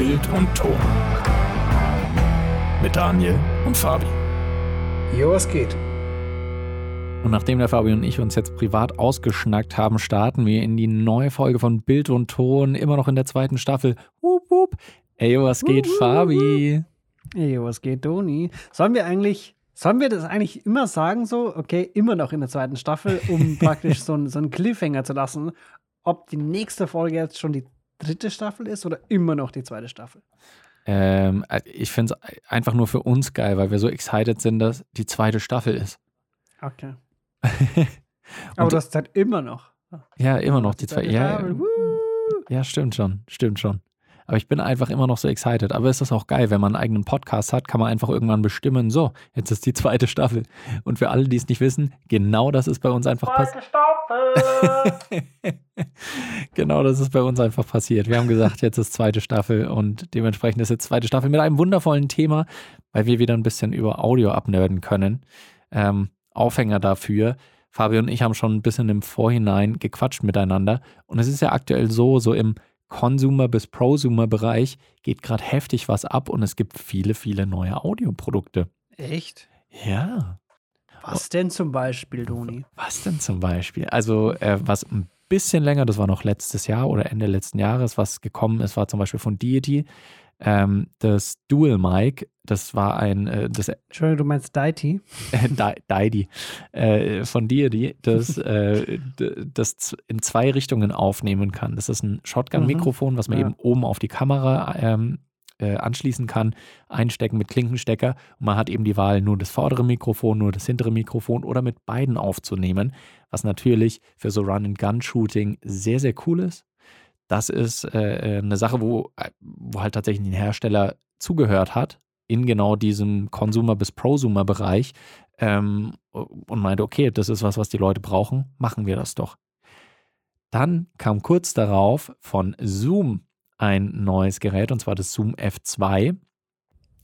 Bild und Ton. Mit Daniel und Fabi. Jo, was geht? Und nachdem der Fabi und ich uns jetzt privat ausgeschnackt haben, starten wir in die neue Folge von Bild und Ton, immer noch in der zweiten Staffel. Wup, wup. Ey, was geht, Wup, wup, Fabi? Ey, was geht, Doni? Sollen wir eigentlich, sollen wir das eigentlich immer sagen so? Okay, immer noch in der zweiten Staffel, um praktisch so, einen- so einen Cliffhanger zu lassen, ob die nächste Folge jetzt schon die dritte Staffel ist oder immer noch die zweite Staffel. Ähm, ich finde es einfach nur für uns geil, weil wir so excited sind, dass die zweite Staffel ist. Okay. Aber das ist halt immer noch. Ja, immer noch die zweite. Ja, ja, stimmt schon, stimmt schon. Aber ich bin einfach immer noch so excited. Aber es ist auch geil, wenn man einen eigenen Podcast hat, kann man einfach irgendwann bestimmen, so, jetzt ist die zweite Staffel. Und für alle, die es nicht wissen, genau das ist bei uns einfach passiert. genau das ist bei uns einfach passiert. Wir haben gesagt, jetzt ist zweite Staffel und dementsprechend ist jetzt zweite Staffel mit einem wundervollen Thema, weil wir wieder ein bisschen über Audio abnörden können. Ähm, Aufhänger dafür. Fabi und ich haben schon ein bisschen im Vorhinein gequatscht miteinander. Und es ist ja aktuell so, so im Consumer- bis Prosumer-Bereich geht gerade heftig was ab und es gibt viele, viele neue Audioprodukte. Echt? Ja. Was denn zum Beispiel, Doni? Was denn zum Beispiel? Also, äh, was ein bisschen länger, das war noch letztes Jahr oder Ende letzten Jahres, was gekommen ist, war zum Beispiel von Deity. Ähm, das Dual Mic, das war ein, äh, das Entschuldigung, du meinst Deity? Deity, äh, von Deity, das, äh, das in zwei Richtungen aufnehmen kann. Das ist ein Shotgun-Mikrofon, was man Ja. eben oben auf die Kamera ähm, äh, anschließen kann, einstecken mit Klinkenstecker. Und man hat eben die Wahl, nur das vordere Mikrofon, nur das hintere Mikrofon oder mit beiden aufzunehmen, was natürlich für so Run-and-Gun-Shooting sehr, sehr cool ist. Das ist äh, äh, eine Sache, wo, äh, wo halt tatsächlich ein Hersteller zugehört hat, in genau diesem Consumer- bis Prosumer-Bereich ähm, und meinte, okay, das ist was, was die Leute brauchen, machen wir das doch. Dann kam kurz darauf von Zoom ein neues Gerät, und zwar das Zoom F2.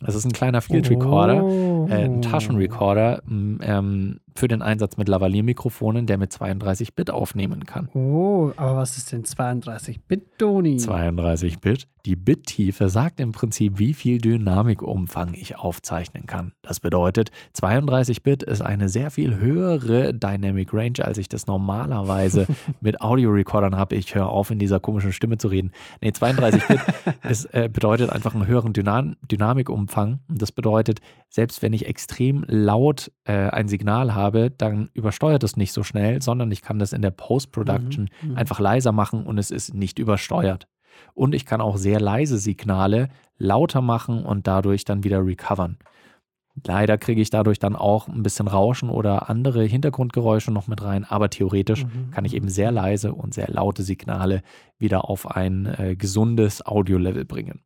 Das ist ein kleiner Field Recorder, Oh. Äh, ein Taschenrecorder m, ähm, für den Einsatz mit Lavalier-Mikrofonen, der mit 32-Bit aufnehmen kann. Oh, aber was ist denn 32-Bit, Doni? 32-Bit. Die Bittiefe sagt im Prinzip, wie viel Dynamikumfang ich aufzeichnen kann. Das bedeutet, 32-Bit ist eine sehr viel höhere Dynamic Range, als ich das normalerweise mit Audiorecordern habe. Ich höre auf, in dieser komischen Stimme zu reden. Nee, 32-Bit ist, äh, bedeutet einfach einen höheren Dyna Dynamikumfang. Und das bedeutet, selbst wenn ich extrem laut äh, ein Signal habe, dann übersteuert es nicht so schnell, sondern ich kann das in der Post-Production Mhm, mhm. einfach leiser machen und es ist nicht übersteuert. Und ich kann auch sehr leise Signale lauter machen und dadurch dann wieder recovern. Leider kriege ich dadurch dann auch ein bisschen Rauschen oder andere Hintergrundgeräusche noch mit rein, aber theoretisch Mhm. kann ich eben sehr leise und sehr laute Signale wieder auf ein äh, gesundes Audio-Level bringen.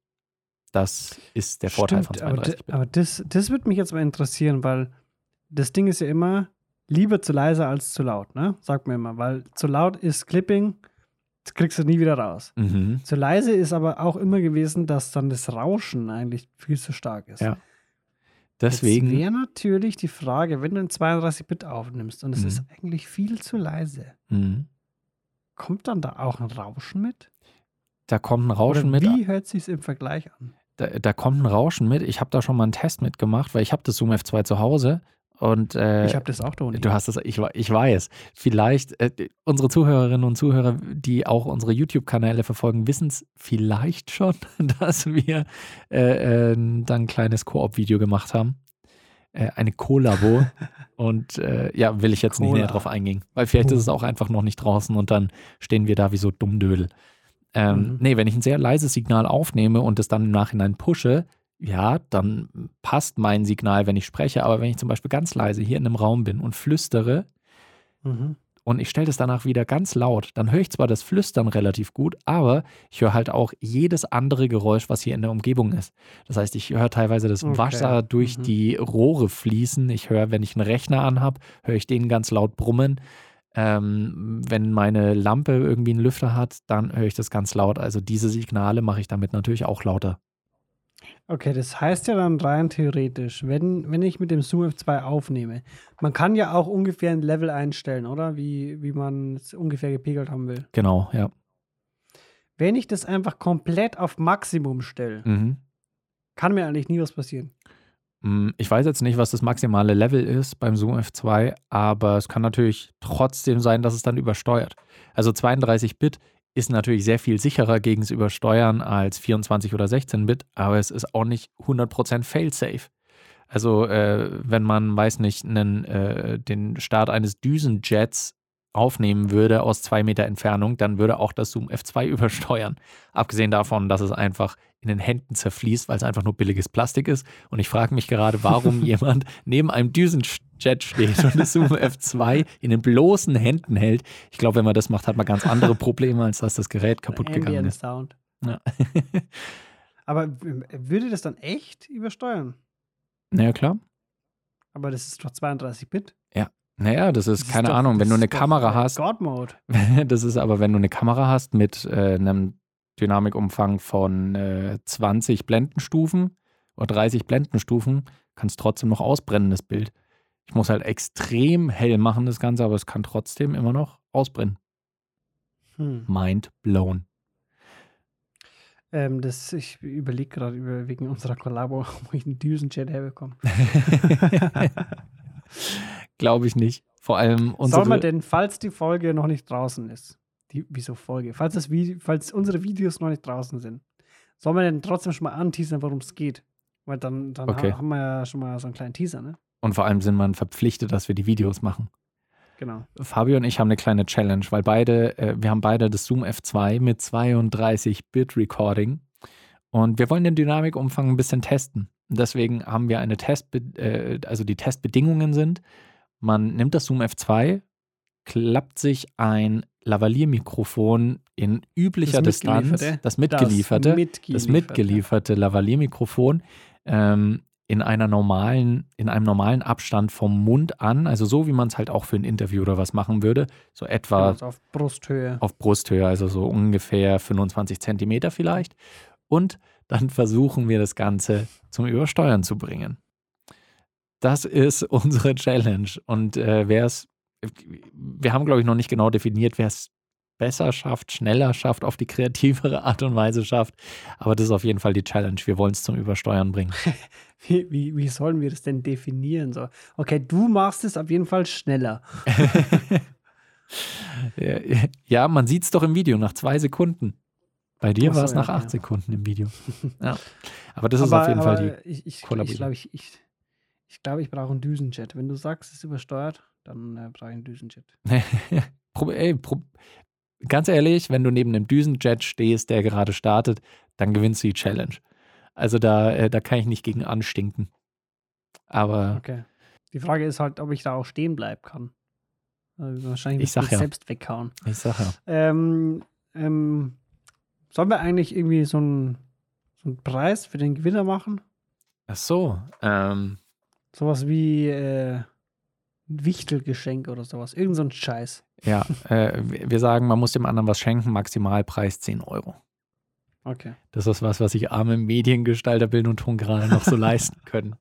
Das ist der Vorteil Stimmt, von aber, 32 d- aber das, das würde mich jetzt mal interessieren, weil das Ding ist ja immer lieber zu leise als zu laut, ne? Sagt mir immer, weil zu laut ist Clipping, das kriegst du nie wieder raus. Mhm. Zu leise ist aber auch immer gewesen, dass dann das Rauschen eigentlich viel zu stark ist. Ja. Deswegen, wäre natürlich die Frage, wenn du in 32-Bit aufnimmst und es Mhm. ist eigentlich viel zu leise, mhm. kommt dann da auch ein Rauschen mit? da kommt ein Rauschen Oder mit. wie hört sich im Vergleich an? Da, da kommt ein Rauschen mit. Ich habe da schon mal einen Test mitgemacht, weil ich habe das Zoom F2 zu Hause und äh, ich habe das auch, Toni. du hast es, ich, ich weiß. Vielleicht äh, unsere Zuhörerinnen und Zuhörer, die auch unsere YouTube-Kanäle verfolgen, wissen es vielleicht schon, dass wir äh, äh, dann ein kleines Koop-Video gemacht haben. Äh, eine Kollabo. und äh, ja, will ich jetzt nicht Cola. näher drauf eingehen, weil vielleicht ist es auch einfach noch nicht draußen und dann stehen wir da wie so Dummdödel. Ähm, Mhm. Nee, wenn ich ein sehr leises Signal aufnehme und es dann im Nachhinein pushe, ja, dann passt mein Signal, wenn ich spreche. Aber wenn ich zum Beispiel ganz leise hier in einem Raum bin und flüstere Mhm. und ich stelle das danach wieder ganz laut, dann höre ich zwar das Flüstern relativ gut, aber ich höre halt auch jedes andere Geräusch, was hier in der Umgebung ist. Das heißt, ich höre teilweise das Okay. Wasser durch Mhm. die Rohre fließen. Ich höre, wenn ich einen Rechner anhab, höre ich den ganz laut brummen. Ähm, wenn meine Lampe irgendwie einen Lüfter hat, dann höre ich das ganz laut. Also diese Signale mache ich damit natürlich auch lauter. Okay, das heißt ja dann rein theoretisch, wenn, wenn ich mit dem Zoom F2 aufnehme, man kann ja auch ungefähr ein Level einstellen, oder? Wie, wie man es ungefähr gepegelt haben will. Genau, ja. wenn ich das einfach komplett auf Maximum stelle, Mhm. kann mir eigentlich nie was passieren. Mm, Ich weiß jetzt nicht, was das maximale Level ist beim Zoom F2, aber es kann natürlich trotzdem sein, dass es dann übersteuert. Also 32-Bit ist natürlich sehr viel sicherer gegen das Übersteuern als 24 oder 16-Bit, aber es ist auch nicht 100% fail-safe. Also äh, wenn man, weiß nicht, einen, äh, den Start eines Düsenjets aufnehmen würde aus zwei Meter Entfernung, dann würde auch das Zoom F2 übersteuern. Abgesehen davon, dass es einfach in den Händen zerfließt, weil es einfach nur billiges Plastik ist. Und ich frage mich gerade, warum jemand neben einem Düsenjet steht und das Zoom F2 in den bloßen Händen hält. Ich glaube, wenn man das macht, hat man ganz andere Probleme, als dass das Gerät kaputt gegangen Ambient ist. Sound. Ja. Aber würde das dann echt übersteuern? naja, klar. Aber das ist doch 32-Bit. Naja, das ist, Das keine doch- Ahnung, wenn du eine Kamera hast, God Mode. das ist aber, wenn du eine Kamera hast mit äh, einem Dynamikumfang von äh, 20 Blendenstufen oder 30 Blendenstufen, kannst trotzdem noch ausbrennen, das Bild. Ich muss halt extrem hell machen, das Ganze, aber es kann trotzdem immer noch ausbrennen. Hm. Mind blown. Ähm, das, ich überlege gerade über, wegen unserer Kollabo, wo ich einen Düsenjet herbekomme. Glaube ich nicht. Vor allem unsere. Soll man denn, falls die Folge noch nicht draußen ist, die, wieso Folge? Falls, das Video, falls unsere Videos noch nicht draußen sind, soll man denn trotzdem schon mal anteasern, worum es geht? Weil dann, dann Okay. ha- haben wir ja schon mal so einen kleinen Teaser, ne? und vor allem sind man verpflichtet, dass wir die Videos machen. Genau. Fabio und ich haben eine kleine Challenge, weil beide, äh, wir haben beide das Zoom F2 mit 32-Bit Recording und wir wollen den Dynamikumfang ein bisschen testen. Deswegen haben wir eine Test, äh, also die Testbedingungen sind, man nimmt das Zoom F2, klappt sich ein Lavalier-Mikrofon in üblicher Das Distanz, mitgelieferte? das mitgelieferte, Das das mitgelieferte. mitgelieferte Lavalier-Mikrofon ähm, in einer normalen, in einem normalen Abstand vom Mund an, also so wie man es halt auch für ein Interview oder was machen würde, so etwa Genau, auf Brusthöhe. auf Brusthöhe, also so ungefähr 25 Zentimeter vielleicht. Und dann versuchen wir das Ganze zum Übersteuern zu bringen. Das ist unsere Challenge. Und äh, wer es, wir haben, glaube ich, noch nicht genau definiert, wer es besser schafft, schneller schafft, auf die kreativere Art und Weise schafft. Aber das ist auf jeden Fall die Challenge. Wir wollen es zum Übersteuern bringen. Wie, wie, wie sollen wir das denn definieren? So, okay, du machst es auf jeden Fall schneller. ja, man sieht es doch im Video nach zwei Sekunden. Bei dir so, war es ja, nach acht ja. Sekunden im Video. Ja. Aber das ist aber, auf jeden Fall die ich, ich, ich Kollabierung. glaube, ich, ich, ich, glaub, ich brauche einen Düsenjet. Wenn du sagst, es ist übersteuert, dann äh, brauche ich einen Düsenjet. Ey, ganz ehrlich, wenn du neben einem Düsenjet stehst, der gerade startet, dann gewinnst du die Challenge. Also da, äh, da kann ich nicht gegen anstinken. Aber Okay. Die Frage ist halt, ob ich da auch stehen bleiben kann. Also wahrscheinlich Ich sag mich ja. selbst weghauen. ich sag ja. Ähm, ähm, sollen wir eigentlich irgendwie so einen, so einen Preis für den Gewinner machen? Ach so. Ähm, Sowas wie äh, ein Wichtelgeschenk oder sowas. Irgend so ein Scheiß. ja, äh, wir wir sagen, man muss dem anderen was schenken, Maximalpreis 10 Euro. Okay. Das ist was, was sich arme Mediengestalter Bild und Ton gerade noch so leisten können.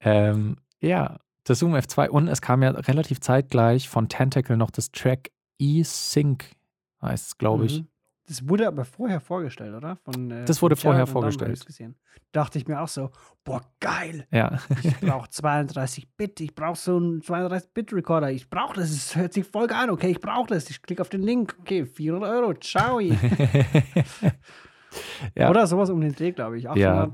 Ähm, ja, das Zoom F2 und es kam ja relativ zeitgleich von Tentacle noch das Track E-Sync, heißt es, glaube ich. Mhm. Das wurde aber vorher vorgestellt, oder? Von, äh, Das wurde vorher vorgestellt. Dachte ich mir auch so, boah, geil. Ja, Ich brauche 32-Bit, ich brauche so einen 32-Bit-Recorder. Ich brauche das, es hört sich voll geil an. Okay, ich brauche das. Ich klicke auf den Link. Okay, 400 Euro. Ciao. Ja. Oder sowas um den Dreh, glaube ich. Ja.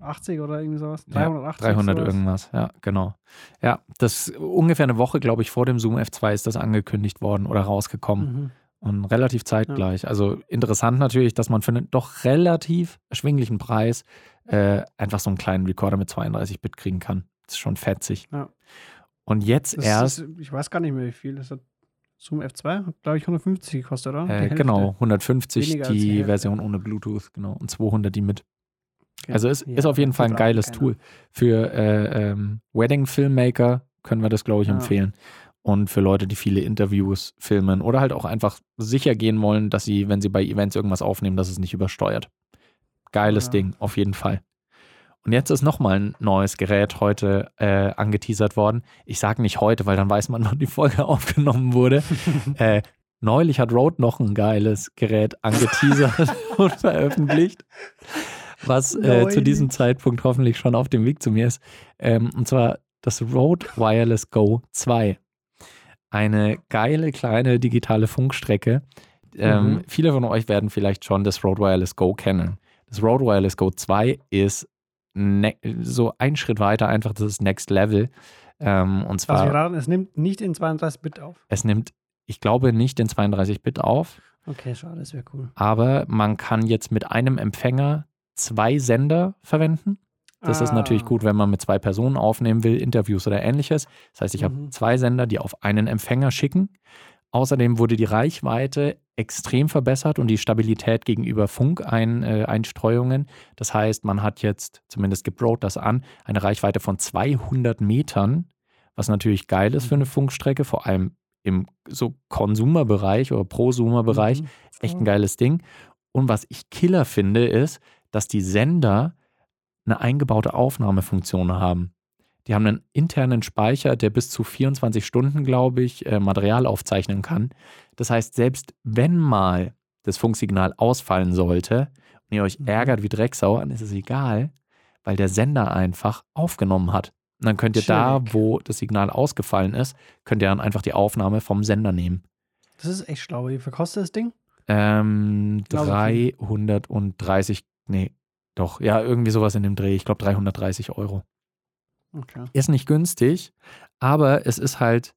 880 oder irgendwie sowas. Ja, 380. 300 sowas. irgendwas, ja, genau. Ja, das ungefähr eine Woche, glaube ich, vor dem Zoom F2 ist das angekündigt worden oder rausgekommen. Mhm. Und relativ zeitgleich. Also interessant natürlich, dass man für einen doch relativ erschwinglichen Preis äh, einfach so einen kleinen Recorder mit 32-Bit kriegen kann. Das ist schon fetzig. Ja. Und jetzt Das erst, ist, ich weiß gar nicht mehr, wie viel. Das hat Zoom F2 hat, glaube ich, 150 gekostet, oder? Äh, genau, 150 Weniger die die. Version ohne Bluetooth, genau, und 200 die mit. Okay. Also es Ja, ist auf jeden Fall ein geiles. Tool. Für äh, ähm, Wedding-Filmmaker können wir das, glaube ich, Ja. Und für Leute, die viele Interviews filmen oder halt auch einfach sicher gehen wollen, dass sie, wenn sie bei Events irgendwas aufnehmen, dass es nicht übersteuert. Geiles Ja. Ding, auf jeden Fall. Und jetzt ist nochmal ein neues Gerät heute äh, angeteasert worden. Ich sage nicht heute, weil dann weiß man, wann die Folge aufgenommen wurde. äh, neulich hat Rode noch ein geiles Gerät angeteasert und veröffentlicht, was äh, zu diesem Zeitpunkt hoffentlich schon auf dem Weg zu mir ist. Ähm, und zwar das Rode Wireless Go 2. Eine geile kleine digitale Funkstrecke. Ähm, Mhm. Viele von euch werden vielleicht schon das Rode Wireless Go kennen. Das Rode Wireless Go 2 ist ne so ein Schritt weiter, einfach das ist Next Level. Ähm, und Also zwar, wir raten, es nimmt nicht in 32-Bit auf. es nimmt, ich glaube, nicht den 32-Bit auf, Okay, schade, das wäre cool. aber man kann jetzt mit einem Empfänger zwei Sender verwenden. Das ist natürlich Ah. gut, wenn man mit zwei Personen aufnehmen will, Interviews oder ähnliches. Das heißt, ich habe Mhm. zwei Sender, die auf einen Empfänger schicken. Außerdem wurde die Reichweite extrem verbessert und die Stabilität gegenüber Funkeinstreuungen. Das heißt, man hat jetzt, zumindest gibt Rode das an, eine Reichweite von 200 Metern, was natürlich geil ist für eine Funkstrecke, vor allem im so Consumer-Bereich oder Prosumer-Bereich Mhm. echt ein geiles Ding. Und was ich Killer finde, ist, dass die Sender eine eingebaute Aufnahmefunktion haben. Die haben einen internen Speicher, der bis zu 24 Stunden, glaube ich, äh, Material aufzeichnen kann. Das heißt, selbst wenn mal das Funksignal ausfallen sollte und ihr euch Mhm. ärgert wie Drecksau, dann ist es egal, weil der Sender einfach aufgenommen hat. Und dann könnt ihr da, Chillig. wo das Signal ausgefallen ist, könnt ihr dann einfach die Aufnahme vom Sender nehmen. Das ist echt schlau. Wie viel kostet das Ding? Ähm, Glaube 330, nee, doch, ja, irgendwie sowas in dem Dreh. Ich glaube 330 Euro. Okay. Ist nicht günstig, aber es ist halt,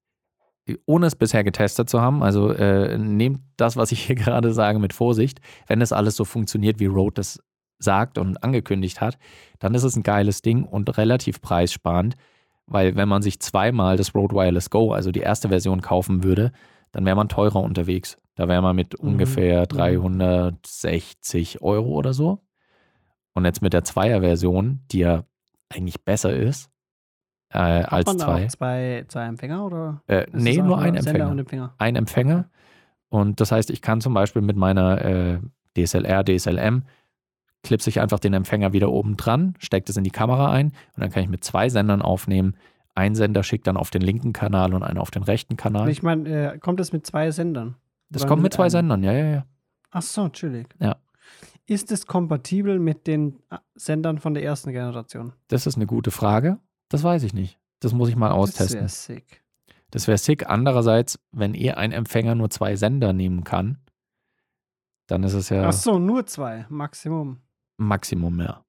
ohne es bisher getestet zu haben, also äh, nehmt das, was ich hier gerade sage, mit Vorsicht. Wenn es alles so funktioniert, wie Rode das sagt und angekündigt hat, dann ist es ein geiles Ding und relativ preissparend, weil wenn man sich zweimal das Rode Wireless Go, also die erste Version, kaufen würde, dann wäre man teurer unterwegs. Da wäre man mit Mhm. ungefähr 360 Euro oder so. Und jetzt mit der Zweier-Version, die ja eigentlich besser ist äh, als man da zwei. zwei, zwei Empfänger oder? Äh, nee, nur ein Empfänger. und Empfänger. Ein Empfänger. Und das heißt, ich kann zum Beispiel mit meiner äh, DSLR, DSLM, klipse ich einfach den Empfänger wieder oben dran, stecke das in die Kamera ein und dann kann ich mit zwei Sendern aufnehmen. Ein Sender schickt dann auf den linken Kanal und einer auf den rechten Kanal. Ich meine, äh, kommt das mit zwei Sendern? das oder kommt nur mit zwei einem? Sendern, ja, ja, ja. Ach so, chillig. Ja. Ist es kompatibel mit den äh, Sendern von der ersten Generation? Das ist eine gute Frage. Das weiß ich nicht. Das muss ich mal austesten. Das wäre sick. Das wäre sick. Andererseits, wenn eh ein Empfänger nur zwei Sender nehmen kann, dann ist es ja Ach so, nur zwei, Maximum. Maximum mehr.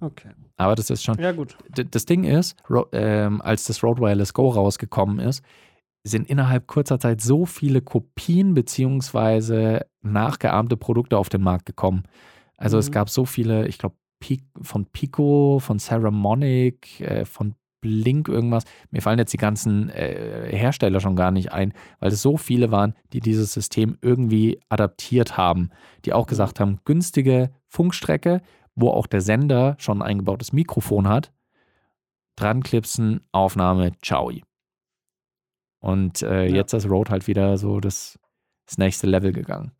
Okay. Aber das ist schon. Ja, gut. Das Ding ist, ähm, als das Rode Wireless Go rausgekommen ist, sind innerhalb kurzer Zeit so viele Kopien beziehungsweise nachgeahmte Produkte auf den Markt gekommen. Also es Mhm. gab so viele, ich glaube, von Pico, von Saramonic, äh, von Blink irgendwas. Mir fallen jetzt die ganzen äh, Hersteller schon gar nicht ein, weil es so viele waren, die dieses System irgendwie adaptiert haben, die auch gesagt haben, günstige Funkstrecke, wo auch der Sender schon ein eingebautes Mikrofon hat, dran klipsen, Aufnahme, ciao. Und äh, Ja. jetzt ist Rode halt wieder so das, das nächste Level gegangen.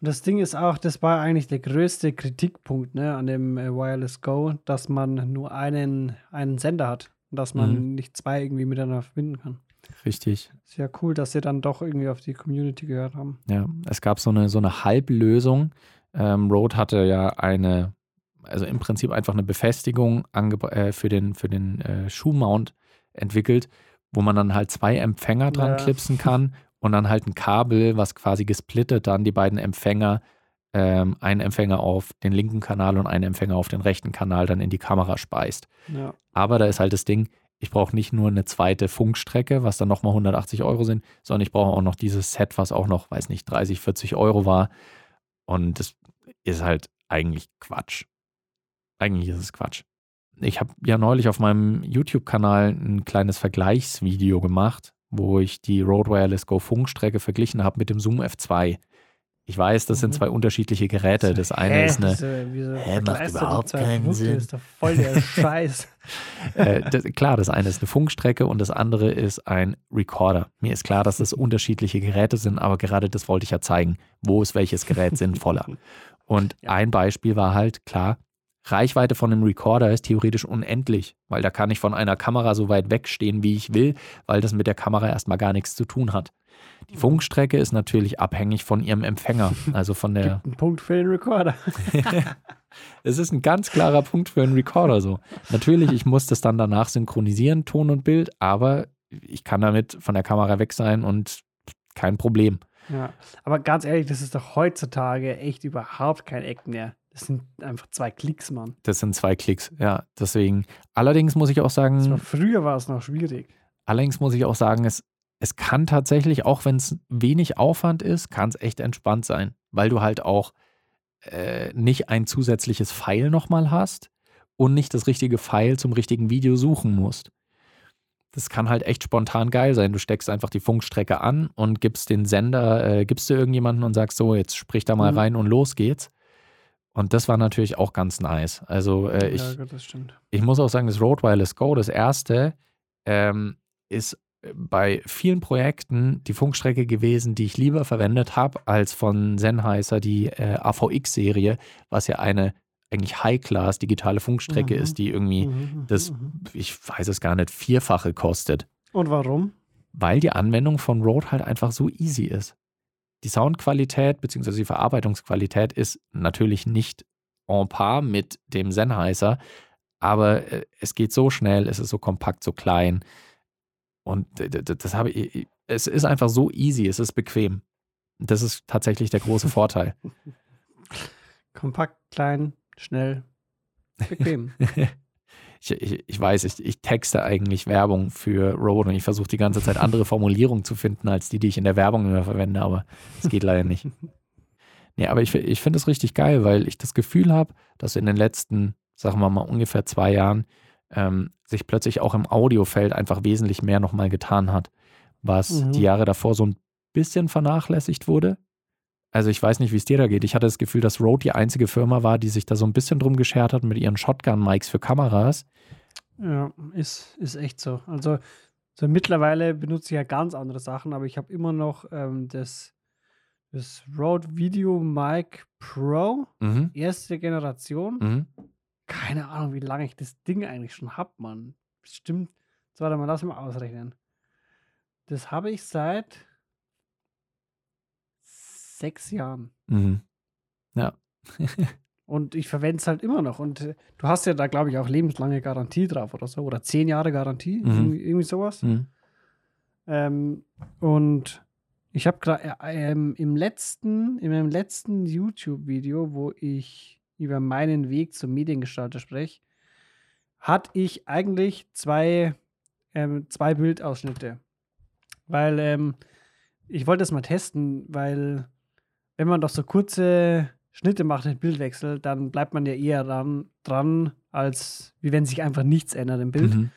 Und das Ding ist auch, das war eigentlich der größte Kritikpunkt ne, an dem äh, Wireless Go, dass man nur einen, einen Sender hat und dass man Mhm. nicht zwei irgendwie miteinander verbinden kann. Richtig. Ist ja cool, dass sie dann doch irgendwie auf die Community gehört haben. Ja, es gab so eine, so eine Halblösung. Ähm, Rode hatte ja eine, also im Prinzip einfach eine Befestigung äh, für den, für den äh, Schuhmount entwickelt, wo man dann halt zwei Empfänger dran Ja. klipsen kann und dann halt ein Kabel, was quasi gesplittet dann die beiden Empfänger, ähm, einen Empfänger auf den linken Kanal und einen Empfänger auf den rechten Kanal dann in die Kamera speist. Ja. Aber da ist halt das Ding, ich brauche nicht nur eine zweite Funkstrecke, was dann nochmal 180 Euro sind, sondern ich brauche auch noch dieses Set, was auch noch, weiß nicht, 30, 40 Euro war. Und das ist halt eigentlich Quatsch. Eigentlich ist es Quatsch. Ich habe ja neulich auf meinem YouTube-Kanal ein kleines Vergleichsvideo gemacht, wo ich die Rode Wireless Go Funkstrecke verglichen habe mit dem Zoom F2. Ich weiß, das sind Mhm. zwei unterschiedliche Geräte. Das eine Hä? ist eine, Wieso- wieso Hä, macht überhaupt keinen? Sinn. ist doch voll der Scheiß. äh, das, klar, das eine ist eine Funkstrecke und das andere ist ein Recorder. Mir ist klar, dass das unterschiedliche Geräte sind, aber gerade das wollte ich ja zeigen. Wo ist welches Gerät sinnvoller? Und Ja. ein Beispiel war halt, klar, Reichweite von einem Recorder ist theoretisch unendlich, weil da kann ich von einer Kamera so weit wegstehen, wie ich will, weil das mit der Kamera erstmal gar nichts zu tun hat. Die Funkstrecke ist natürlich abhängig von ihrem Empfänger, also von der. Ein Punkt für den Recorder. es ist ein ganz klarer Punkt für einen Recorder so. Natürlich, ich muss das dann danach synchronisieren, Ton und Bild, aber ich kann damit von der Kamera weg sein und kein Problem. Ja, aber ganz ehrlich, das ist doch heutzutage echt überhaupt kein Eck mehr. Das sind einfach zwei Klicks, Mann. Das sind zwei Klicks, ja. Deswegen, allerdings muss ich auch sagen. War, früher war es noch schwierig. Allerdings muss ich auch sagen, es, es kann tatsächlich, auch wenn es wenig Aufwand ist, kann es echt entspannt sein, weil du halt auch äh, nicht ein zusätzliches File nochmal hast und nicht das richtige File zum richtigen Video suchen musst. Das kann halt echt spontan geil sein. Du steckst einfach die Funkstrecke an und gibst den Sender, äh, gibst du irgendjemanden und sagst so, jetzt sprich da mal mhm. rein und los geht's. Und das war natürlich auch ganz nice. Also äh, ich, ja, ich muss auch sagen, das Road Wireless Go, das erste, ähm, ist bei vielen Projekten die Funkstrecke gewesen, die ich lieber verwendet habe, als von Sennheiser die äh, AVX-Serie, was ja eine eigentlich High-Class digitale Funkstrecke mhm. ist, die irgendwie mhm, mhm das, mhm. ich weiß es gar nicht, vierfache kostet. Und warum? Weil die Anwendung von Rode halt einfach so easy ist. Die Soundqualität bzw. die Verarbeitungsqualität ist natürlich nicht en par mit dem Sennheiser, aber äh, es geht so schnell, es ist so kompakt, so klein. Und das habe ich, es ist einfach so easy, es ist bequem. Das ist tatsächlich der große Vorteil. Kompakt, klein, schnell, bequem. ich, ich, ich, weiß, ich, ich texte eigentlich Werbung für Rode und ich versuche die ganze Zeit andere Formulierungen zu finden, als die, die ich in der Werbung immer verwende, aber es geht leider nicht. Nee, aber ich, ich finde es richtig geil, weil ich das Gefühl habe, dass in den letzten, sagen wir mal, ungefähr zwei Jahren ähm, sich plötzlich auch im Audiofeld einfach wesentlich mehr nochmal getan hat, was mhm. die Jahre davor so ein bisschen vernachlässigt wurde. Also ich weiß nicht, wie es dir da geht. Ich hatte das Gefühl, dass Rode die einzige Firma war, die sich da so ein bisschen drum geschert hat mit ihren Shotgun-Mics für Kameras. Ja, ist, ist echt so. Also so mittlerweile benutze ich ja ganz andere Sachen, aber ich habe immer noch ähm, das, das Rode Video Mic Pro, mhm. erste Generation. Mhm. Keine Ahnung, wie lange ich das Ding eigentlich schon habe, Mann. Bestimmt. So, warte mal, lass mal ausrechnen. Das habe ich seit sechs Jahren. Mhm. Ja. und ich verwende es halt immer noch. Und äh, du hast ja da, glaube ich, auch lebenslange Garantie drauf oder so. Oder zehn Jahre Garantie, mhm. irgendwie, irgendwie, sowas. Mhm. Ähm, und ich habe gerade äh, ähm, im letzten, in meinem letzten YouTube-Video, wo ich über meinen Weg zum Mediengestalter spreche, hatte ich eigentlich zwei, ähm, zwei Bildausschnitte. Weil ähm, ich wollte das mal testen, weil wenn man doch so kurze Schnitte macht mit Bildwechsel, dann bleibt man ja eher dran, dran als wie wenn sich einfach nichts ändert im Bild. Mhm.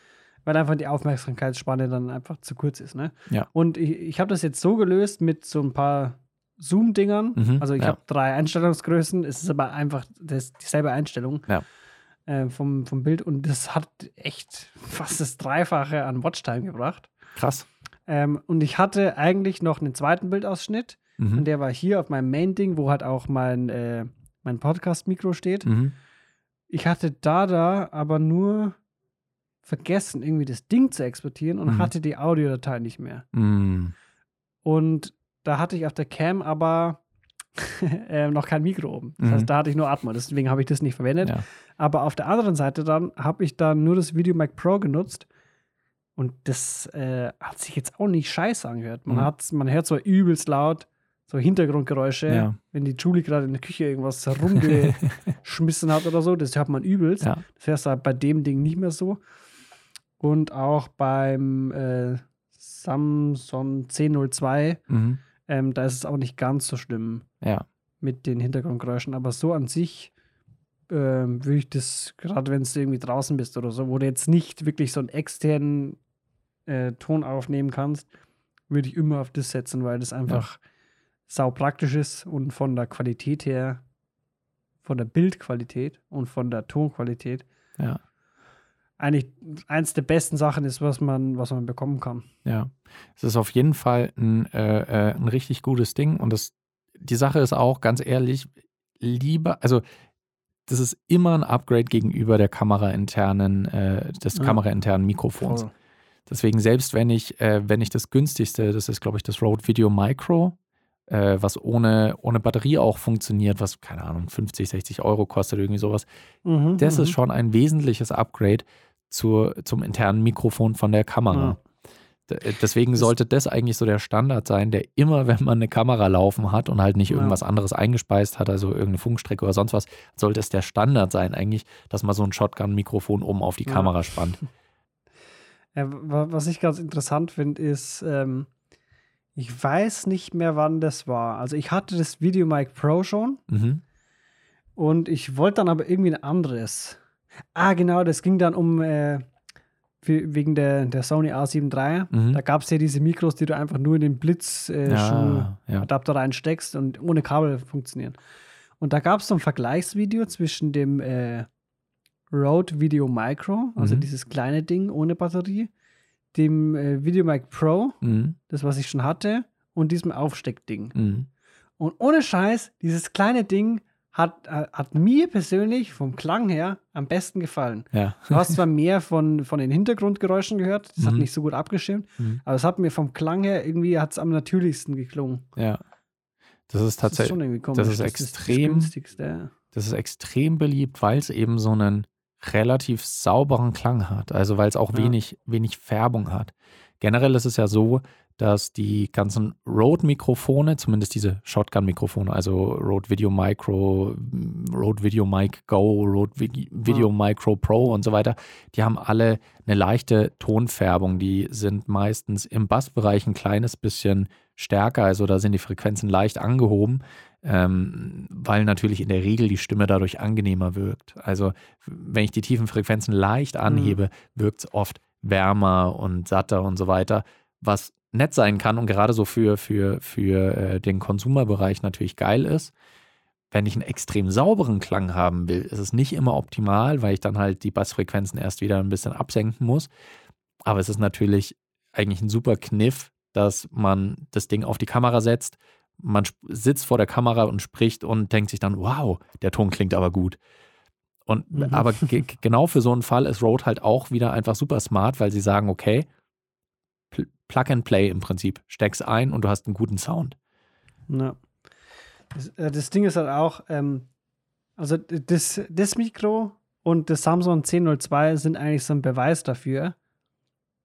Weil einfach die Aufmerksamkeitsspanne dann einfach zu kurz ist. Ne? Ja. Und ich, ich habe das jetzt so gelöst mit so ein paar Zoom-Dingern. Mhm, also ich ja. habe drei Einstellungsgrößen. Es ist aber einfach das, dieselbe Einstellung ja. äh, vom, vom Bild. Und das hat echt fast das Dreifache an Watchtime gebracht. Krass. Ähm, und ich hatte eigentlich noch einen zweiten Bildausschnitt. Mhm. Und der war hier auf meinem Main-Ding, wo halt auch mein, äh, mein Podcast-Mikro steht. Mhm. Ich hatte da da aber nur vergessen, irgendwie das Ding zu exportieren und mhm. hatte die Audiodatei nicht mehr. Mhm. Und da hatte ich auf der Cam aber äh, noch kein Mikro oben. Das mhm. heißt, da hatte ich nur Atmo, deswegen habe ich das nicht verwendet. Ja. Aber auf der anderen Seite dann habe ich dann nur das Video Mac Pro genutzt und das äh, hat sich jetzt auch nicht scheiße angehört. Man, mhm. man hört so übelst laut so Hintergrundgeräusche, ja. wenn die Julie gerade in der Küche irgendwas rumgeschmissen hat oder so, das hört man übelst. Ja. Das hörst du halt bei dem Ding nicht mehr so. Und auch beim äh, Samsung 1002, mhm. ähm, da ist es auch nicht ganz so schlimm ja. mit den Hintergrundgeräuschen. Aber so an sich äh, würde ich das, gerade wenn du irgendwie draußen bist oder so, wo du jetzt nicht wirklich so einen externen äh, Ton aufnehmen kannst, würde ich immer auf das setzen, weil das einfach ja sau praktisch ist und von der Qualität her, von der Bildqualität und von der Tonqualität, ja. eigentlich eins der besten Sachen ist, was man, was man bekommen kann. Ja, es ist auf jeden Fall ein, äh, äh, ein richtig gutes Ding und das, die Sache ist auch, ganz ehrlich, lieber, also das ist immer ein Upgrade gegenüber der kamerainternen, äh, des Ja. kamerainternen Mikrofons. Voll. Deswegen, selbst wenn ich, äh, wenn ich das günstigste, das ist, glaube ich, das Rode Video Micro, äh, was ohne, ohne Batterie auch funktioniert, was, keine Ahnung, 50, 60 Euro kostet, irgendwie sowas, Mhm, das mhm. ist schon ein wesentliches Upgrade zur, zum internen Mikrofon von der Kamera. D- äh, Deswegen sollte das eigentlich so der Standard sein, der immer, wenn man eine Kamera laufen hat und halt nicht Ja. irgendwas anderes eingespeist hat, also irgendeine Funkstrecke oder sonst was, sollte es der Standard sein eigentlich, dass man so ein Shotgun-Mikrofon oben auf die Ja. Kamera spannt. Ja, wa- was ich ganz interessant finde, ist, ähm, ich weiß nicht mehr, wann das war. Also ich hatte das VideoMic Pro schon Mhm. und ich wollte dann aber irgendwie ein anderes. Ah, genau, das ging dann um äh, we- wegen der, der Sony A7 III. Mhm. Da gab es ja diese Mikros, die du einfach nur in den Blitz äh, Ja, ja. Reinsteckst und ohne Kabel funktionieren. Und da gab es so ein Vergleichsvideo zwischen dem äh, Rode Video Micro, also Mhm. dieses kleine Ding ohne Batterie, dem äh, VideoMic Pro, Mhm. das was ich schon hatte, und diesem Aufsteckding. Mhm. Und ohne Scheiß, dieses kleine Ding hat, äh, hat mir persönlich vom Klang her am besten gefallen. Ja. Du hast zwar mehr von, von den Hintergrundgeräuschen gehört, das hat Mhm. nicht so gut abgeschirmt, Mhm. aber es hat mir vom Klang her irgendwie hat's am natürlichsten geklungen. ja. Das ist Das ist tatsächlich, schon irgendwie komisch. das ist Das extrem- das günstigste. das ist extrem beliebt, weil es eben so einen relativ sauberen Klang hat. Also weil es auch Ja. wenig, wenig Färbung hat. Generell ist es ja so, dass die ganzen Rode-Mikrofone, zumindest diese Shotgun-Mikrofone, also Rode Video Micro, Rode Video Mic Go, Rode Vi- Video Micro Pro und so weiter, die haben alle eine leichte Tonfärbung. Die sind meistens im Bassbereich ein kleines bisschen stärker, also da sind die Frequenzen leicht angehoben, ähm, weil natürlich in der Regel die Stimme dadurch angenehmer wirkt. Also wenn ich die tiefen Frequenzen leicht anhebe, wirkt es oft wärmer und satter und so weiter, was nett sein kann und gerade so für, für, für äh, den Konsumerbereich natürlich geil ist. Wenn ich einen extrem sauberen Klang haben will, ist es nicht immer optimal, weil ich dann halt die Bassfrequenzen erst wieder ein bisschen absenken muss. Aber es ist natürlich eigentlich ein super Kniff, dass man das Ding auf die Kamera setzt, man sitzt vor der Kamera und spricht und denkt sich dann, wow, der Ton klingt aber gut. Und Mhm. aber ge genau für so einen Fall ist Rode halt auch wieder einfach super smart, weil sie sagen, okay, Pl Plug and Play im Prinzip. Steck's ein und du hast einen guten Sound. Ja. Das, äh, das Ding ist halt auch, ähm, also das, das Mikro und das Samsung 1002 sind eigentlich so ein Beweis dafür,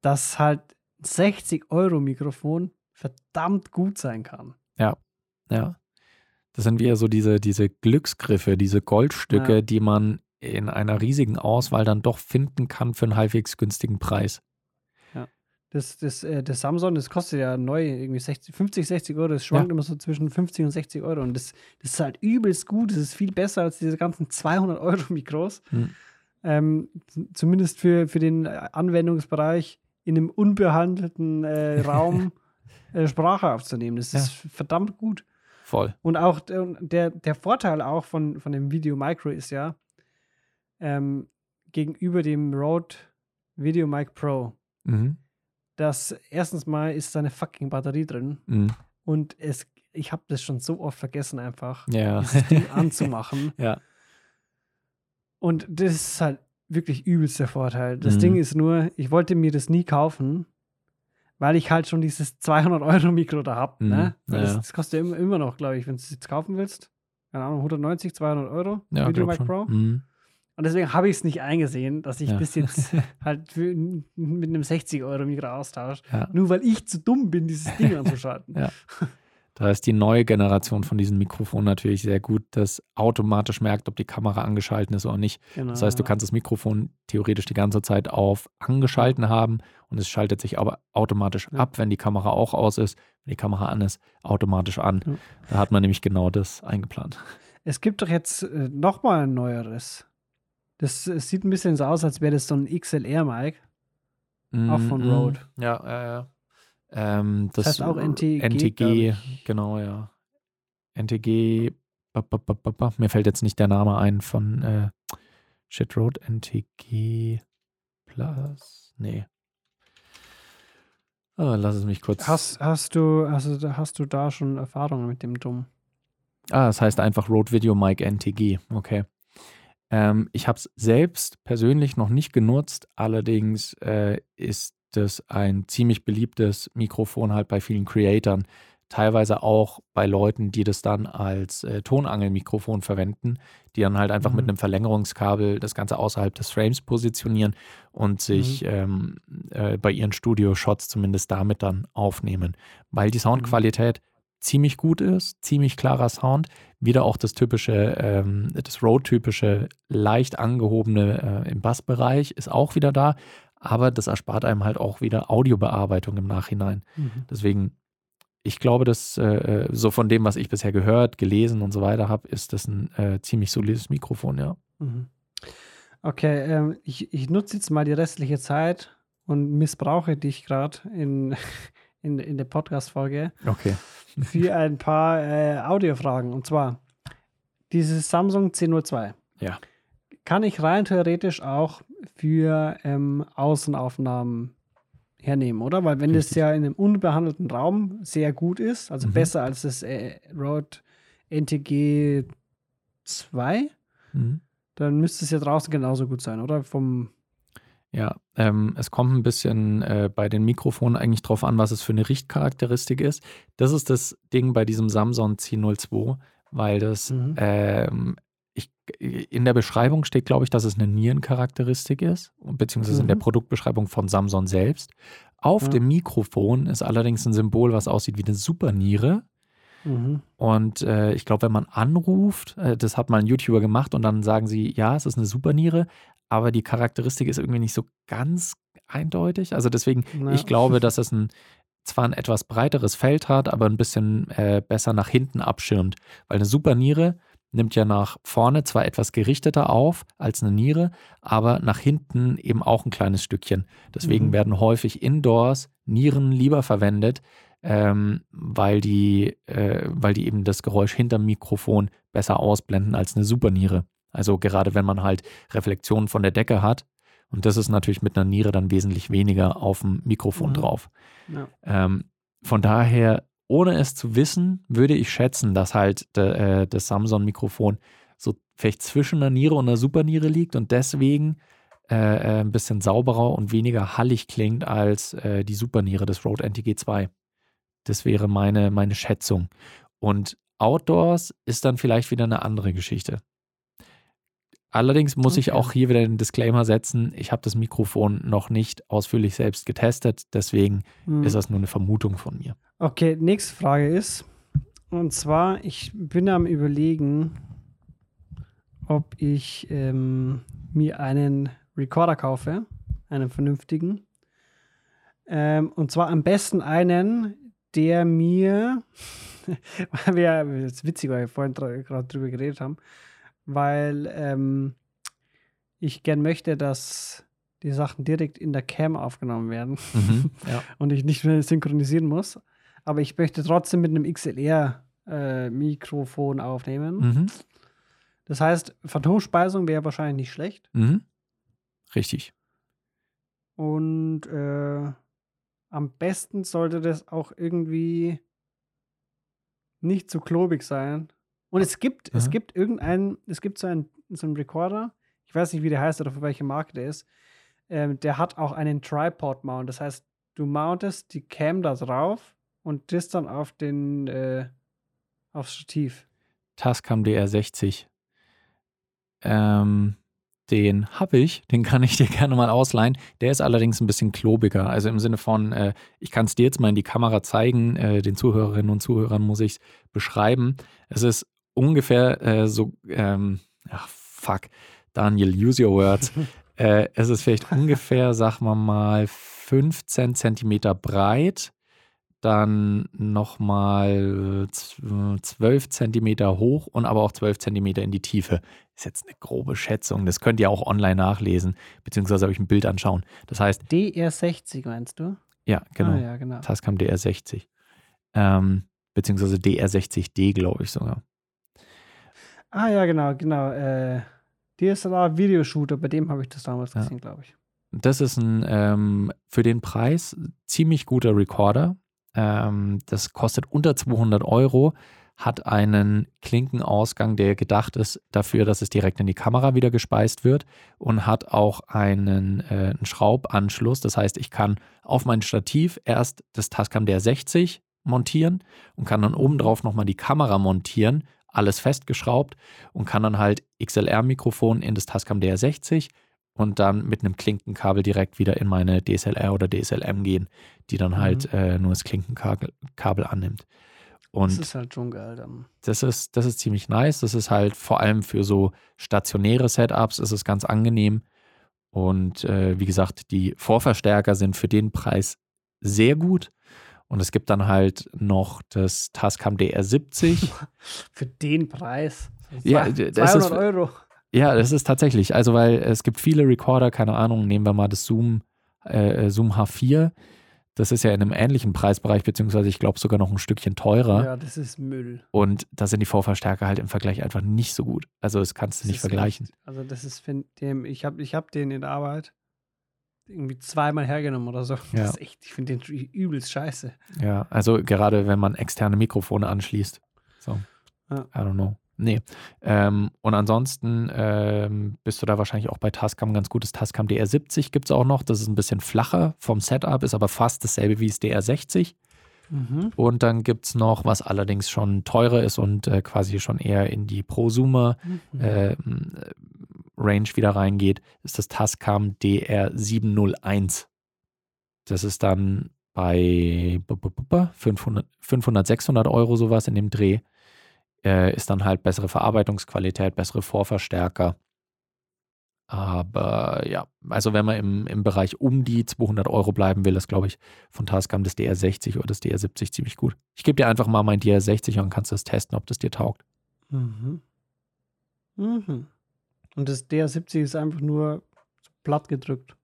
dass halt 60 Euro Mikrofon verdammt gut sein kann. Ja. Das sind wieder so diese, diese Glücksgriffe, diese Goldstücke, Ja. die man in einer riesigen Auswahl dann doch finden kann für einen halbwegs günstigen Preis. Das, das, äh, das Samsung, das kostet ja neu irgendwie 60, 50, 60 Euro. Das schwankt Ja. immer so zwischen 50 und 60 Euro. Und das, das ist halt übelst gut. Das ist viel besser als diese ganzen 200 Euro Mikros. Hm. Ähm, zumindest für, für den äh, Anwendungsbereich in einem unbehandelten äh, Raum äh, Sprache aufzunehmen. Das Ja. ist verdammt gut. Voll. Und auch der, der, der Vorteil auch von, von dem Video Micro ist ja, ähm, gegenüber dem Rode Video Mic Pro, Mhm. dass erstens mal ist da eine fucking Batterie drin Mhm. und es, ich habe das schon so oft vergessen einfach, Ja. dieses Ding anzumachen. ja. Und das ist halt wirklich übelst der Vorteil. Das Mhm. Ding ist nur, ich wollte mir das nie kaufen, weil ich halt schon dieses 200 Euro Mikro da habe. Mhm. Ne? Ja, das, das kostet ja immer, immer noch, glaube ich, wenn du es jetzt kaufen willst. Keine Ahnung, 190, 200 Euro. Ja, Video Mic. Pro. Mhm. Und deswegen habe ich es nicht eingesehen, dass ich Ja. bis jetzt halt für, mit einem 60 Euro Mikro austausche. Ja. Nur weil ich zu dumm bin, dieses Ding anzuschalten. Ja. Da ist die neue Generation von diesen Mikrofonen natürlich sehr gut, das automatisch merkt, ob die Kamera angeschaltet ist oder nicht. Genau. Das heißt, du kannst das Mikrofon theoretisch die ganze Zeit auf angeschalten haben und es schaltet sich aber automatisch Ja. ab, wenn die Kamera auch aus ist. Wenn die Kamera an ist, automatisch an. Ja. Da hat man nämlich genau das eingeplant. Es gibt doch jetzt äh, noch mal ein neueres. Das sieht ein bisschen so aus, als wäre das so ein XLR-Mic. Auch von Mhm. Rode. Ja, ja, ja. Ähm, das, heißt auch NTG, NTG, genau, ja. NTG, ba, ba, ba, mir fällt jetzt nicht der Name ein von äh, Shit Road, NTG Plus, nee. Ah, lass es mich kurz. Hast, hast, du, hast, hast du da schon Erfahrungen mit dem Dumm? Ah, das heißt einfach Rode Video Mic NTG, okay. Ähm, ich habe es selbst persönlich noch nicht genutzt, allerdings äh, ist es ein ziemlich beliebtes Mikrofon halt bei vielen Creatoren, teilweise auch bei Leuten, die das dann als äh, Tonangelmikrofon verwenden, die dann halt einfach mhm. mit einem Verlängerungskabel das Ganze außerhalb des Frames positionieren und sich mhm. ähm, äh, bei ihren Studio-Shots zumindest damit dann aufnehmen. Weil die mhm. Soundqualität mhm. ziemlich gut ist, ziemlich klarer Sound, wieder auch das typische, ähm, das Road-typische, leicht angehobene äh, im Bassbereich ist auch wieder da, aber das erspart einem halt auch wieder Audiobearbeitung im Nachhinein. Mhm. Deswegen ich glaube, dass äh, äh, so von dem, was ich bisher gehört, gelesen und so weiter habe, ist das ein äh, ziemlich solides Mikrofon, ja. Mhm. Okay, ähm, ich, ich nutze jetzt mal die restliche Zeit und missbrauche dich gerade in, in, in der Podcast-Folge okay. für ein paar äh, Audiofragen. Und zwar dieses Samsung C02. Ja. Kann ich rein theoretisch auch für ähm, Außenaufnahmen hernehmen, oder? Weil wenn Richtig. das ja in einem unbehandelten Raum sehr gut ist, also mhm. besser als das äh, Rode NTG 2, mhm. dann müsste es ja draußen genauso gut sein, oder? Vom ja, ähm, es kommt ein bisschen äh, bei den Mikrofonen eigentlich drauf an, was es für eine Richtcharakteristik ist. Das ist das Ding bei diesem Samsung C02, weil das mhm. ähm, in der Beschreibung steht, glaube ich, dass es eine Nierencharakteristik ist, beziehungsweise mhm. in der mhm. Produktbeschreibung von Samsung selbst. Auf ja. dem Mikrofon ist allerdings ein Symbol, was aussieht wie eine Superniere. Mhm. Und äh, ich glaube, wenn man anruft, äh, das hat mal ein YouTuber gemacht und dann sagen sie, ja, es ist eine Superniere, aber die Charakteristik ist irgendwie nicht so ganz eindeutig. Also deswegen, ja. ich glaube, dass es ein zwar ein etwas breiteres Feld hat, aber ein bisschen äh, besser nach hinten abschirmt. Weil eine Superniere nimmt ja nach vorne zwar etwas gerichteter auf als eine Niere, aber nach hinten eben auch ein kleines Stückchen. Deswegen mhm. werden häufig indoors Nieren lieber verwendet, ähm, weil, die, äh, weil die eben das Geräusch hinterm Mikrofon besser ausblenden als eine Superniere. Also gerade wenn man halt Reflexionen von der Decke hat, und das ist natürlich mit einer Niere dann wesentlich weniger auf dem Mikrofon mhm. drauf. Ja. Ähm, von daher ohne es zu wissen, würde ich schätzen, dass halt äh, das Samsung-Mikrofon so vielleicht zwischen einer Niere und einer Superniere liegt und deswegen äh, äh, ein bisschen sauberer und weniger hallig klingt als äh, die Superniere des Rode NTG 2. Das wäre meine, meine Schätzung. Und Outdoors ist dann vielleicht wieder eine andere Geschichte. Allerdings muss okay. ich auch hier wieder den Disclaimer setzen, ich habe das Mikrofon noch nicht ausführlich selbst getestet, deswegen hm. ist das nur eine Vermutung von mir. Okay, nächste Frage ist, und zwar, ich bin am überlegen, ob ich ähm, mir einen Recorder kaufe, einen vernünftigen. Ähm, und zwar am besten einen, der mir, weil wir, das ist witzig, weil wir vorhin gerade drüber geredet haben, weil ähm, ich gern möchte, dass die Sachen direkt in der Cam aufgenommen werden mhm, ja. und ich nicht mehr synchronisieren muss. Aber ich möchte trotzdem mit einem XLR-Mikrofon äh, aufnehmen. Mhm. Das heißt, Phantomspeisung wäre wahrscheinlich nicht schlecht. Mhm. Richtig. Und äh, am besten sollte das auch irgendwie nicht zu klobig sein. Und es gibt, mhm. es gibt irgendeinen, es gibt so einen, so einen Recorder, ich weiß nicht, wie der heißt oder für welche Marke der ist, ähm, der hat auch einen Tripod-Mount. Das heißt, du mountest die Cam da drauf und das dann auf den, äh, aufs Stativ. Tascam DR60. Ähm, den habe ich, den kann ich dir gerne mal ausleihen. Der ist allerdings ein bisschen klobiger. Also im Sinne von, äh, ich kann es dir jetzt mal in die Kamera zeigen, äh, den Zuhörerinnen und Zuhörern muss ich es beschreiben. Es ist ungefähr äh, so, ähm, ach fuck, Daniel, use your words. Äh, es ist vielleicht ungefähr, sagen wir mal, 15 Zentimeter breit, dann nochmal 12 Zentimeter hoch und aber auch 12 Zentimeter in die Tiefe. Ist jetzt eine grobe Schätzung. Das könnt ihr auch online nachlesen, beziehungsweise euch ein Bild anschauen. Das heißt. DR60 meinst du? Ja, genau. Ah, ja, genau. Tascam DR60. Ähm, beziehungsweise DR60D, glaube ich sogar. Ah ja, genau, genau. Äh, DSLR-Videoshooter, bei dem habe ich das damals ja. gesehen, glaube ich. Das ist ein ähm, für den Preis ziemlich guter Recorder. Ähm, das kostet unter 200 Euro, hat einen Klinkenausgang, der gedacht ist dafür, dass es direkt in die Kamera wieder gespeist wird und hat auch einen, äh, einen Schraubanschluss. Das heißt, ich kann auf mein Stativ erst das Tascam DR60 montieren und kann dann obendrauf nochmal die Kamera montieren, alles festgeschraubt und kann dann halt XLR-Mikrofon in das Tascam DR60 und dann mit einem Klinkenkabel direkt wieder in meine DSLR oder DSLM gehen, die dann halt Mhm. äh, nur das Klinkenkabel Kabel annimmt. Und das ist halt schon geil dann. das ist, das ist ziemlich nice. Das ist halt vor allem für so stationäre Setups ist es ganz angenehm. Und äh, wie gesagt, die Vorverstärker sind für den Preis sehr gut. Und es gibt dann halt noch das Tascam DR70. Für den Preis. Ja, Zwei- d- das 200 ist- Euro. ja, das ist tatsächlich. Also, weil es gibt viele Recorder, keine Ahnung, nehmen wir mal das Zoom, äh, Zoom H4. Das ist ja in einem ähnlichen Preisbereich, beziehungsweise ich glaube sogar noch ein Stückchen teurer. Ja, das ist Müll. Und da sind die Vorverstärker halt im Vergleich einfach nicht so gut. Also, das kannst du Das nicht vergleichen. echt- Also das ist, ich habe ich hab den in der Arbeit irgendwie zweimal hergenommen oder so. Ja. Das ist echt, ich finde den übelst scheiße. Ja, also gerade wenn man externe Mikrofone anschließt. So, Ja. I don't know. Nee. Ähm, und ansonsten ähm, bist du da wahrscheinlich auch bei Tascam. Ganz gutes Tascam DR70 gibt es auch noch. Das ist ein bisschen flacher vom Setup, ist aber fast dasselbe wie das DR60. Mhm. Und dann gibt es noch, was allerdings schon teurer ist und äh, quasi schon eher in die Prosumer Mhm. äh, Range wieder reingeht, ist das Tascam DR701. Das ist dann bei bu- bu- bu- bu- 500, 500, 600 Euro sowas in dem Dreh. Äh, ist dann halt bessere Verarbeitungsqualität, bessere Vorverstärker. Aber ja, also wenn man im, im Bereich um die 200 Euro bleiben will, ist glaube ich von Tascam das DR60 oder das DR70 ziemlich gut. Ich gebe dir einfach mal mein DR60 und dann kannst du das testen, ob das dir taugt. Mhm. Mhm. Und das DR70 ist einfach nur platt gedrückt.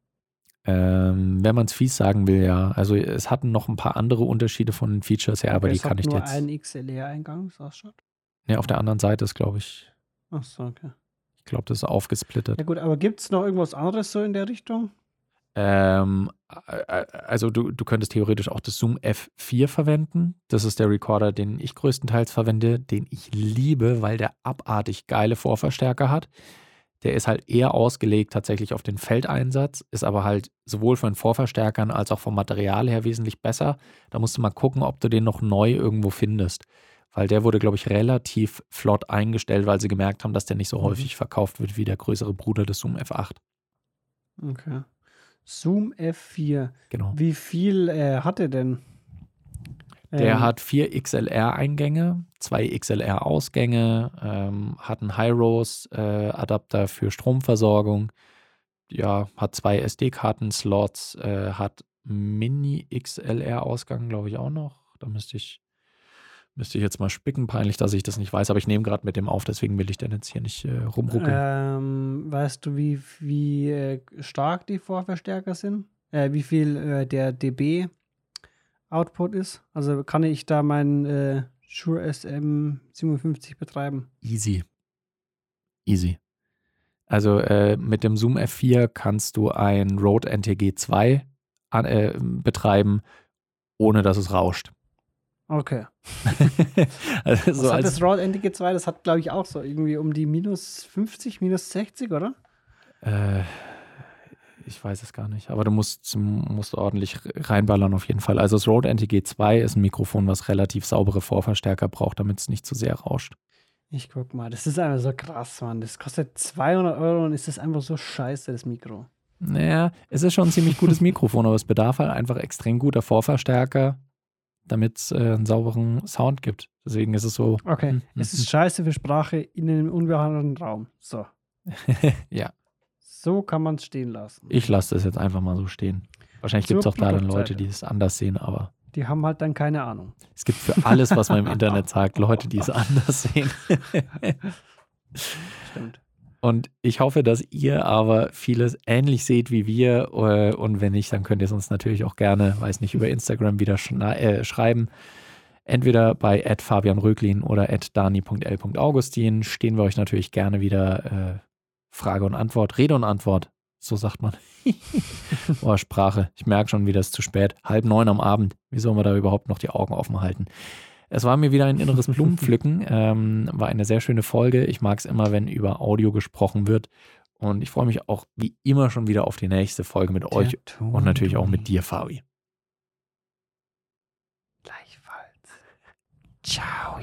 Ähm, wenn man es fies sagen will, ja. Also es hatten noch ein paar andere Unterschiede von den Features her, aber Okay, die kann ich nur jetzt. einen XLR-Eingang, sagst du? Ne, auf der anderen Seite ist, glaube ich, Ach so, okay. ich glaube, das ist aufgesplittet. Ja gut, aber gibt es noch irgendwas anderes so in der Richtung? Ähm, äh, äh, also du, du könntest theoretisch auch das Zoom F4 verwenden. Das ist der Recorder, den ich größtenteils verwende, den ich liebe, weil der abartig geile Vorverstärker hat. Der ist halt eher ausgelegt tatsächlich auf den Feldeinsatz, ist aber halt sowohl von den Vorverstärkern als auch vom Material her wesentlich besser. Da musst du mal gucken, ob du den noch neu irgendwo findest. Weil der wurde, glaube ich, relativ flott eingestellt, weil sie gemerkt haben, dass der nicht so Mhm. häufig verkauft wird wie der größere Bruder des Zoom F8. Okay. Zoom F4. Genau. Wie viel äh, hat er denn? Der Ähm, hat vier XLR-Eingänge, zwei XLR-Ausgänge, ähm, hat einen High-Rose-Adapter für Stromversorgung, ja, hat zwei SD-Karten-Slots, äh, hat Mini-XLR-Ausgang, glaube ich, auch noch. Da müsste ich, müsste ich jetzt mal spicken. Peinlich, dass ich das nicht weiß, aber ich nehme gerade mit dem auf, deswegen will ich den jetzt hier nicht äh, rumruckeln. ähm, weißt du, wie, wie äh, stark die Vorverstärker sind? Äh, wie viel äh, der dB Output ist? Also kann ich da meinen äh, Shure SM57 betreiben? Easy. Easy. Also äh, mit dem Zoom F4 kannst du ein Rode NTG 2 an, äh, betreiben, ohne dass es rauscht. Okay. also Was so hat das Rode NTG2? Das hat, glaube ich, auch so irgendwie um die minus 50, minus 60, oder? äh, ich weiß es gar nicht, aber du musst, musst ordentlich reinballern auf jeden Fall. Also das Rode NTG 2 ist ein Mikrofon, was relativ saubere Vorverstärker braucht, damit es nicht zu sehr rauscht. Ich guck mal, das ist einfach so krass, Mann. Das kostet 200 Euro und ist das einfach so scheiße, das Mikro. Naja, es ist schon ein ziemlich gutes Mikrofon, aber es bedarf halt einfach extrem guter Vorverstärker, damit es äh, einen sauberen Sound gibt. Deswegen ist es so. Okay, Mhm. es ist scheiße für Sprache in einem unbehandelten Raum. So, ja, so kann man es stehen lassen. ich lasse das jetzt einfach mal so stehen. Wahrscheinlich gibt es auch da dann Leute, die es anders sehen, aber Die haben halt dann keine Ahnung. es gibt für alles, was man im Internet sagt, Leute, die es anders sehen. Stimmt. Und ich hoffe, dass ihr aber vieles ähnlich seht wie wir. äh, Und wenn nicht, dann könnt ihr es uns natürlich auch gerne, weiß nicht, über Instagram wieder äh, schreiben. Entweder bei Fabian Röglin oder dani.l.augustin stehen wir euch natürlich gerne wieder äh, Frage und Antwort, Rede und Antwort. So sagt man. Boah, Sprache. Ich merke schon wieder, es ist zu spät. Halb neun am Abend. Wie sollen wir da überhaupt noch die Augen offen halten? Es war mir wieder ein inneres Blumenpflücken. ähm, war eine sehr schöne Folge. Ich mag es immer, wenn über Audio gesprochen wird. Und ich freue mich auch wie immer schon wieder auf die nächste Folge mit euch und natürlich auch mit dir, Fabi. Gleichfalls. Ciao.